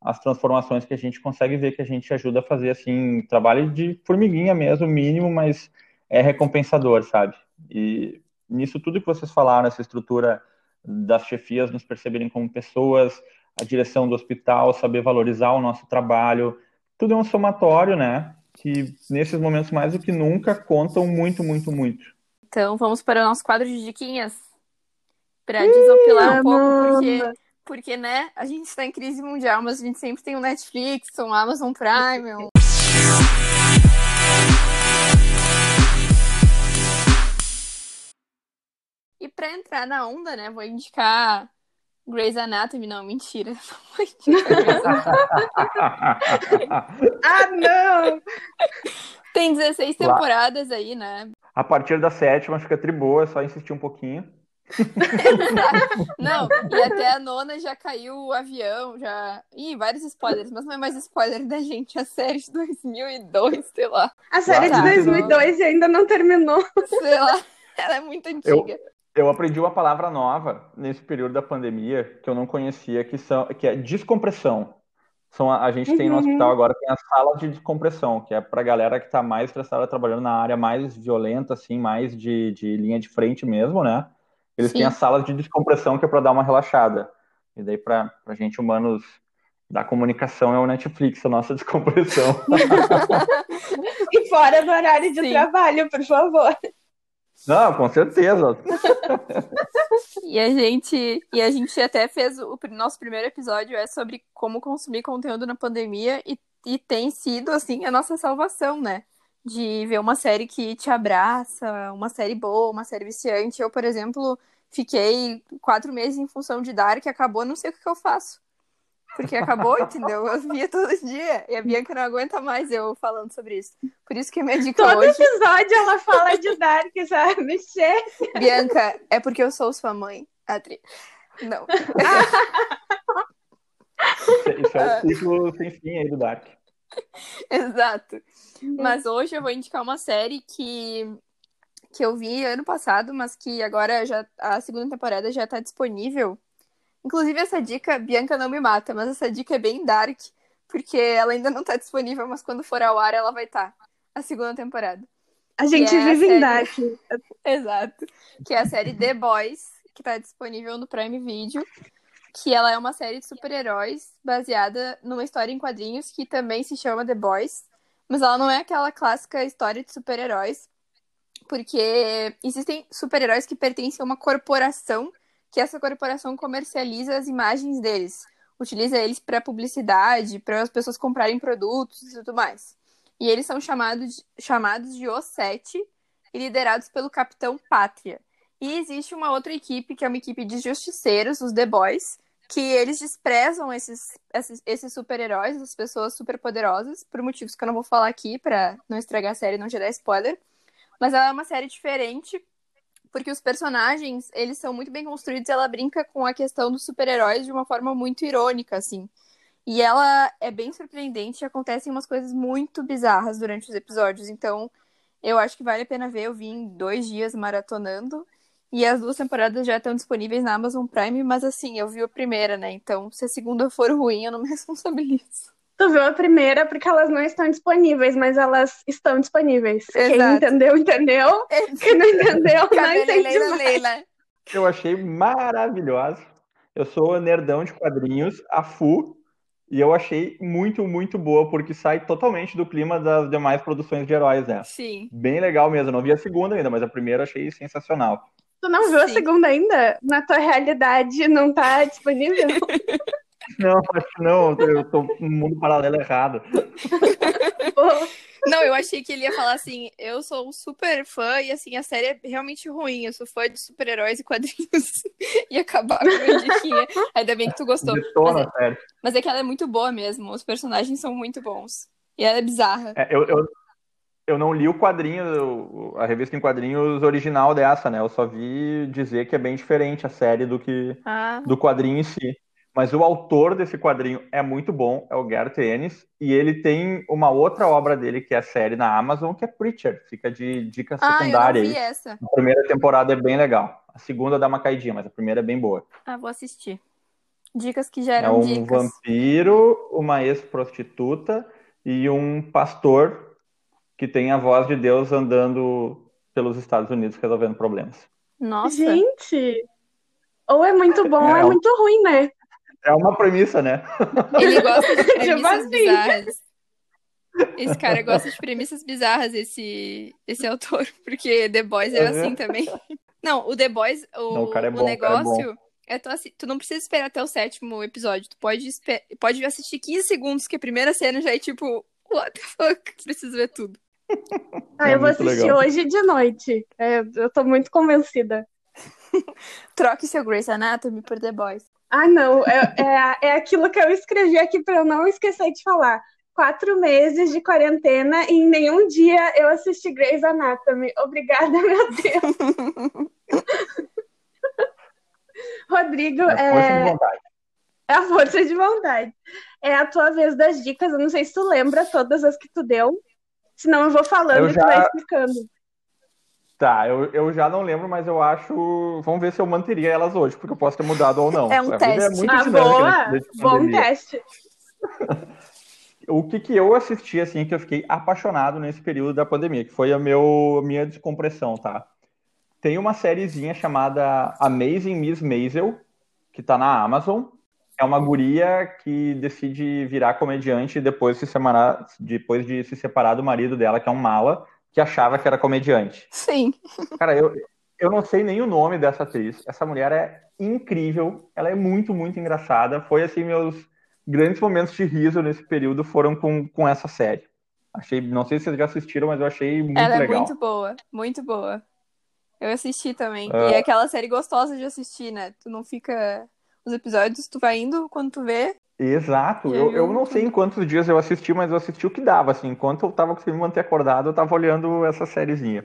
as transformações que a gente consegue ver que a gente ajuda a fazer, assim, trabalho de formiguinha mesmo, mínimo, mas é recompensador, sabe? E nisso tudo que vocês falaram, essa estrutura das chefias nos perceberem como pessoas, a direção do hospital saber valorizar o nosso trabalho. Tudo é um somatório, né? Que nesses momentos mais do que nunca contam muito, muito, muito. Então vamos para o nosso quadro de diquinhas para desopilar um pouco, porque, porque, né, a gente está em crise mundial, mas a gente sempre tem o Netflix, um Amazon Prime. Um... E para entrar na onda, né, vou indicar Grey's Anatomy, não, mentira. ah, não! Tem 16 temporadas aí, né? A partir da sétima fica tri boa, é só insistir um pouquinho. não, e até a nona já caiu o avião, já. Ih, vários spoilers, mas não é mais spoiler da gente, a série de 2002, sei lá. A série de 2002 ainda não terminou. Sei lá, ela é muito antiga. Eu... Eu aprendi uma palavra nova nesse período da pandemia que eu não conhecia, que, são, que é descompressão. São, a, a gente tem no uhum. hospital agora tem a sala de descompressão, que é para galera que está mais estressada trabalhando na área mais violenta, assim, mais de, de linha de frente mesmo, né? Eles Sim. têm as salas de descompressão que é para dar uma relaxada. E daí, para a gente, humanos da comunicação, é o Netflix, a nossa descompressão. e fora do horário de Sim. trabalho, por favor. Não, com certeza. e a gente e a gente até fez o nosso primeiro episódio é sobre como consumir conteúdo na pandemia e, e tem sido assim a nossa salvação, né? De ver uma série que te abraça, uma série boa, uma série viciante. Eu, por exemplo, fiquei quatro meses em função de Dark, acabou, não sei o que, que eu faço. Porque acabou, entendeu? Eu via todo dia. E a Bianca não aguenta mais eu falando sobre isso. Por isso que minha dica todo hoje... Todo episódio ela fala de Dark, sabe? Mexer. Bianca, é porque eu sou sua mãe, Adri. Não. Isso é o ciclo sem fim aí do Dark. Exato. Mas hoje eu vou indicar uma série que, que eu vi ano passado, mas que agora já a segunda temporada já está disponível Inclusive, essa dica, Bianca não me mata, mas essa dica é bem dark, porque ela ainda não tá disponível, mas quando for ao ar ela vai estar. Tá. A segunda temporada. A gente é vive a em dark. Exato. Que é a série The Boys, que tá disponível no Prime Video. Que ela é uma série de super-heróis baseada numa história em quadrinhos que também se chama The Boys. Mas ela não é aquela clássica história de super-heróis, porque existem super-heróis que pertencem a uma corporação que essa corporação comercializa as imagens deles, utiliza eles para publicidade, para as pessoas comprarem produtos e tudo mais. E eles são chamados de, chamados de O7 e liderados pelo Capitão Pátria. E existe uma outra equipe, que é uma equipe de justiceiros, os The Boys, que eles desprezam esses, esses, esses super-heróis, essas pessoas super poderosas, por motivos que eu não vou falar aqui, para não estragar a série e não te dar spoiler. Mas ela é uma série diferente, porque os personagens, eles são muito bem construídos, ela brinca com a questão dos super-heróis de uma forma muito irônica, assim. E ela é bem surpreendente, acontecem umas coisas muito bizarras durante os episódios, então eu acho que vale a pena ver, eu vi em dois dias maratonando, e as duas temporadas já estão disponíveis na Amazon Prime, mas assim, eu vi a primeira, né, então se a segunda for ruim, eu não me responsabilizo. Tu viu a primeira porque elas não estão disponíveis, mas elas estão disponíveis. Exato. Quem entendeu, entendeu. Quem não entendeu, não entendeu. Leila. Eu achei maravilhosa. Eu sou nerdão de quadrinhos, a Fu, e eu achei muito, muito boa, porque sai totalmente do clima das demais produções de heróis dela. Sim. Bem legal mesmo. Eu não vi a segunda ainda, mas a primeira achei sensacional. Tu não viu Sim. a segunda ainda? Na tua realidade não tá disponível? Não, acho que não. Eu tô no mundo paralelo errado. Não, eu achei que ele ia falar assim: eu sou um super fã e assim, a série é realmente ruim. Eu sou fã de super-heróis e quadrinhos. e acabar com a diquinha. Ainda bem que tu gostou. Detona, mas, é, mas é que ela é muito boa mesmo. Os personagens são muito bons. E ela é bizarra. É, eu, eu, eu não li o quadrinho, a revista em quadrinhos original dessa, né? Eu só vi dizer que é bem diferente a série do que ah. do quadrinho em si. Mas o autor desse quadrinho é muito bom, é o Garth Ennis, e ele tem uma outra obra dele, que é a série na Amazon, que é Preacher, fica de dica secundária. Ah, eu não vi essa. A primeira temporada é bem legal. A segunda dá uma caidinha, mas a primeira é bem boa. Ah, vou assistir. Dicas que geram é um dicas. vampiro, uma ex-prostituta e um pastor que tem a voz de Deus andando pelos Estados Unidos resolvendo problemas. Nossa. Gente! Ou é muito bom é, ou é muito ruim, né? É uma premissa, né? Ele gosta de Tipo premissas bizarras. Esse cara gosta de premissas bizarras, esse, esse autor, porque The Boys é assim também. Não, o The Boys, o, Não, o cara é o bom, o cara é negócio é tu, tu não precisa esperar até o sétimo episódio. Tu pode, pode assistir 15 segundos, que a primeira cena já é tipo, what the fuck? Preciso ver tudo. Ah, É eu vou assistir legal. hoje de noite. É, eu tô muito convencida. Troque seu Grey's Anatomy por The Boys. Ah, não. É, é, é aquilo que eu escrevi aqui pra eu não esquecer de falar. Quatro meses de quarentena e em nenhum dia eu assisti Grey's Anatomy. Obrigada, meu Deus. Rodrigo, É força de é, vontade. é a força de vontade. É a tua vez das dicas. Eu não sei se tu lembra todas as que tu deu. Senão eu vou falando Eu e tu já- vai explicando. Tá, eu, eu já não lembro, mas eu acho. Vamos ver se eu manteria elas hoje, porque eu posso ter mudado ou não. É um A é teste. muito Ah, boa! nesse Bom teste. O que, que eu assisti, assim, que eu fiquei apaixonado nesse período da pandemia, que foi a, meu, a minha descompressão, tá? Tem uma sériezinha chamada Amazing Miss Maisel, que tá na Amazon. É uma guria que decide virar comediante depois de se separar, depois de se separar do marido dela, que é um mala, que achava que era comediante. Sim. Cara, eu, eu não sei nem o nome dessa atriz. Essa mulher é incrível. Ela é muito, muito engraçada. Foi, assim, meus grandes momentos de riso nesse período foram com, com essa série. Achei, não sei se vocês já assistiram, mas eu achei muito Ela legal. é muito boa, muito boa. Eu assisti também. Ah. E é aquela série gostosa de assistir, né? Tu não fica. Os episódios, tu vai indo quando tu vê. Exato. Eu, eu não sei em quantos dias eu assisti, mas eu assisti o que dava, assim. Enquanto eu tava conseguindo me manter acordado, eu tava olhando essa sériezinha.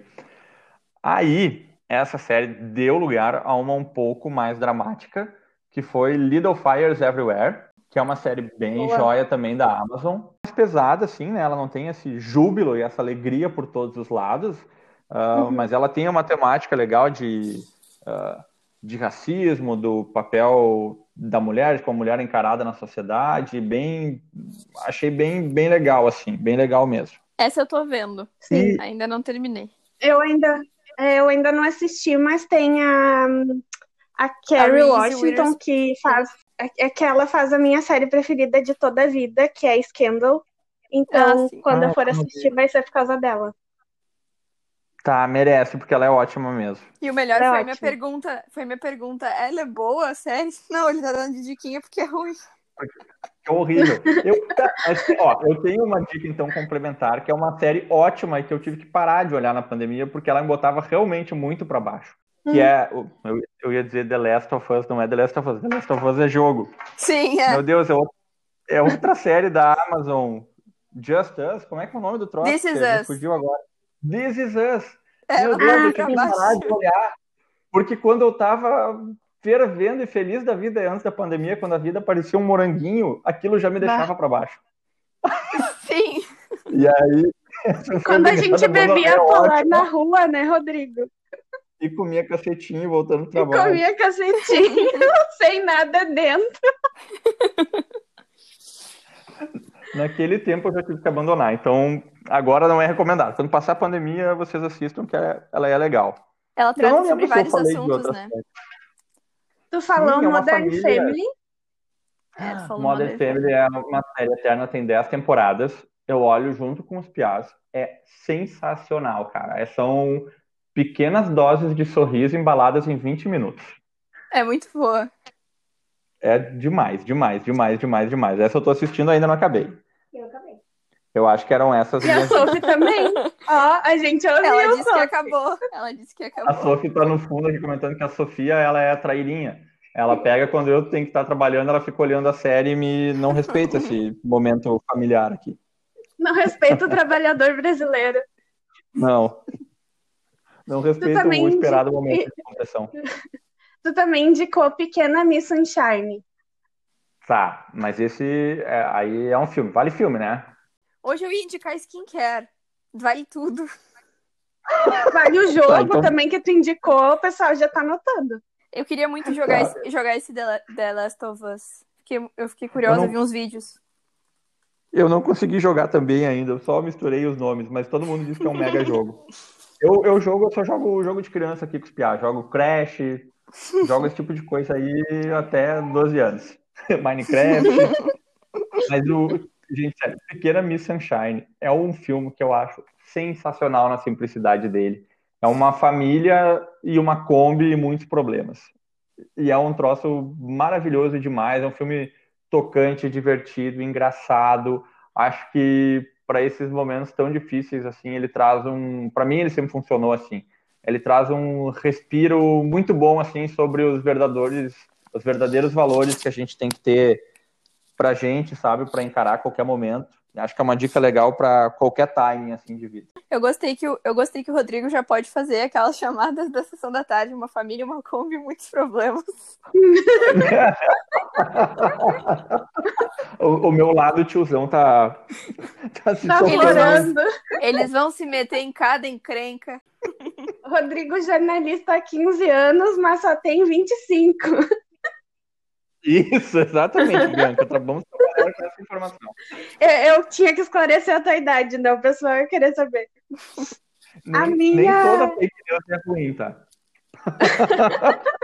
Aí, essa série deu lugar a uma um pouco mais dramática, que foi Little Fires Everywhere, que é uma série bem Boa. joia também da Amazon. Mais pesada, assim, né? Ela não tem esse júbilo e essa alegria por todos os lados, ah, Uhum. mas ela tem uma temática legal de, ah, de racismo, do papel da mulher, de como a mulher encarada na sociedade, bem, achei bem, bem legal, assim, bem legal mesmo. Essa eu tô vendo. Sim. Ainda não terminei. Eu ainda, é, eu ainda não assisti, mas tem a, a Carrie Washington que faz. É, é que ela faz a minha série preferida de toda a vida, que é Scandal. Então, Ah, quando Ah, eu for assistir, vai ser por causa dela. Tá, merece, porque ela é ótima mesmo. E o melhor É foi minha ótimo. pergunta. Foi minha pergunta. Ela é boa, a série? Não, ele tá dando de diquinha porque é ruim. Que horrível. Eu, tá, mas, ó, eu tenho uma dica, então, complementar, que é uma série ótima e que eu tive que parar de olhar na pandemia, porque ela me botava realmente muito pra baixo. Que Hum. é, o- eu, eu ia dizer The Last of Us, não é The Last of Us, The Last of Us é jogo. Sim, é. Meu Deus, é, outra- é outra série da Amazon, Just Us, como é que é o nome do troço? This Is Us. Fugiu agora. This Is Us. É, Meu ela Deus, vai eu tive que parar de olhar. Porque quando eu tava fervendo e feliz da vida antes da pandemia, quando a vida parecia um moranguinho, aquilo já me deixava pra baixo. Sim. E aí. Quando a gente bebia polar ótima, na rua, né, Rodrigo? E comia cacetinho voltando do E trabalho. comia cacetinho, sem nada dentro. Naquele tempo eu já tive que abandonar. Então, agora não é recomendado. Quando passar a pandemia, vocês assistam, que é- ela é legal. Ela trata sobre vários assuntos, né? Tu falou Sim, é Modern família- Family. É, Modern Modern Family é uma série eterna, tem 10 temporadas. Eu olho junto com os piás. É sensacional, cara. É- são pequenas doses de sorriso embaladas em 20 minutos. É muito boa. É demais, demais, demais, demais, demais. Essa eu tô assistindo ainda não acabei. Eu também. Eu acho que eram essas E a minhas. Sophie também. Ó, a gente ouviu, Ela disse que Sophie. acabou. Ela disse que A acabou. Sophie tá no fundo aqui comentando que a Sofia ela é a trairinha. Ela pega quando eu tenho que estar trabalhando, ela fica olhando a série e me não respeita esse momento familiar aqui. Não respeita o trabalhador brasileiro. Não. Não respeita o esperado indi- momento de compressão. Tu também indicou Pequena Miss Sunshine. Tá, mas esse é, aí é um filme. Vale filme, né? Hoje eu ia indicar skincare. Vale tudo. Vale o jogo Tá, então- também que tu indicou, o pessoal já tá anotando. Eu queria muito jogar, Tá. esse, jogar esse The, La- The Last of Us. Fiquei, eu fiquei curiosa, Eu não- vi uns vídeos. Eu não consegui jogar também ainda, eu só misturei os nomes, mas todo mundo diz que é um mega jogo. Eu, eu jogo, eu só jogo jogo de criança aqui com os piá, jogo Crash, jogo esse tipo de coisa aí até 12 anos. Minecraft. Mas o. Gente, sério, Pequena Miss Sunshine é um filme que eu acho sensacional na simplicidade dele. É uma família e uma Kombi e muitos problemas. E é um troço maravilhoso demais. É um filme tocante, divertido, engraçado. Acho que para esses momentos tão difíceis assim, ele traz um, para mim ele sempre funcionou assim. Ele traz um respiro muito bom assim sobre os verdadeiros, os verdadeiros valores que a gente tem que ter pra gente, sabe, para encarar qualquer momento. Acho que é uma dica legal para qualquer timing assim de vida. Eu gostei que o, eu gostei que o Rodrigo já pode fazer aquelas chamadas da sessão da tarde, uma família, uma Kombi, muitos problemas. o, o, meu lado tiozão tá tá se tá eles, eles vão se meter em cada encrenca. Rodrigo jornalista há 15 anos, mas só tem 25. Isso, exatamente, Bianca. Tá bom trabalhar com essa informação. Eu, eu, tinha que esclarecer a tua idade, né? O pessoal ia querer saber. Nem, a minha... nem toda fake news é ruim, tá?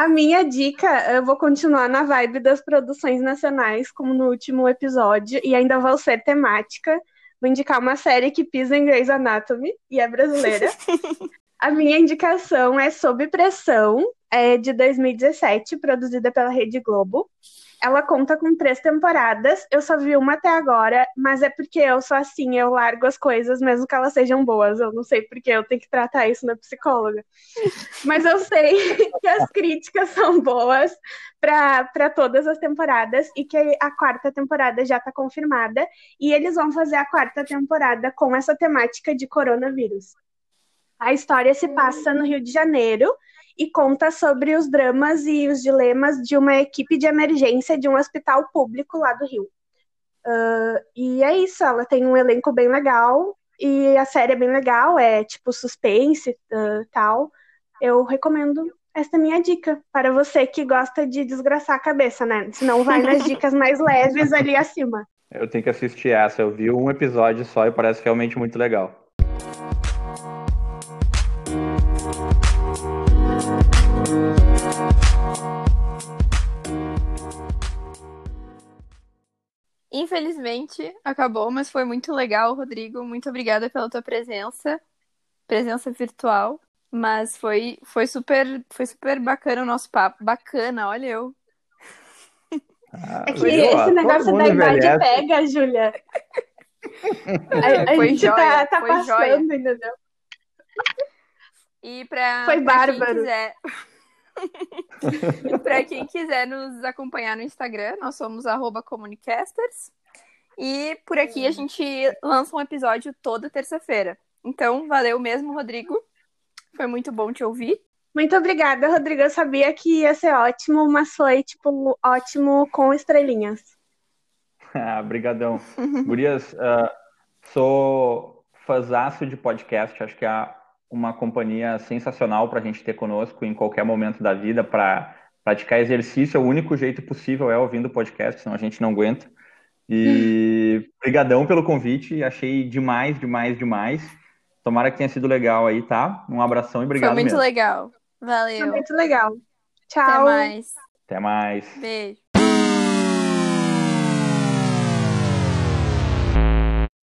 A minha dica, eu vou continuar na vibe das produções nacionais, como no último episódio, e ainda vou ser temática. Vou indicar uma série que pisa em Grey's Anatomy e é brasileira. A minha indicação é Sob Pressão, é de 2017, produzida pela Rede Globo. Ela conta com três temporadas. Eu só vi uma até agora, mas é porque eu sou assim, eu largo as coisas mesmo que elas sejam boas. Eu não sei porque eu tenho que tratar isso na psicóloga. Mas eu sei que as críticas são boas para todas as temporadas e que a quarta temporada já está confirmada. E eles vão fazer a quarta temporada com essa temática de coronavírus. A história se passa no Rio de Janeiro e conta sobre os dramas e os dilemas de uma equipe de emergência de um hospital público lá do Rio. Uh, e é isso, ela tem um elenco bem legal e a série é bem legal, é tipo suspense uh, tal. Eu recomendo esta minha dica para você que gosta de desgraçar a cabeça, né? Se não vai nas dicas mais leves ali acima. Eu tenho que assistir essa. Eu vi um episódio só e parece realmente muito legal. Acabou, mas foi muito legal, Rodrigo. Muito obrigada pela tua presença, presença virtual. Mas foi, foi super, foi super bacana o nosso papo. Bacana, olha eu. Ah, é que esse negócio da idade pega, Júlia. A, a gente joia, tá, tá passando, joia. entendeu? E pra, foi pra bárbaro. quem quiser. para quem quiser nos acompanhar no Instagram, nós somos comunicasters. E por aqui a gente lança um episódio toda terça-feira. Então, valeu mesmo, Rodrigo. Foi muito bom te ouvir. Muito obrigada, Rodrigo. Eu sabia que ia ser ótimo, mas foi, tipo, ótimo com estrelinhas. Ah, brigadão. Gurias, uh, sou fãzaço de podcast. Acho que a uma companhia sensacional para a gente ter conosco em qualquer momento da vida para praticar exercício. É o único jeito possível é ouvindo o podcast, senão a gente não aguenta. E brigadão pelo convite, achei demais, demais, demais. Tomara que tenha sido legal aí, tá? Um abração e obrigado Foi muito mesmo. legal. Valeu. Foi muito legal. Tchau. Até mais. Até mais. Beijo.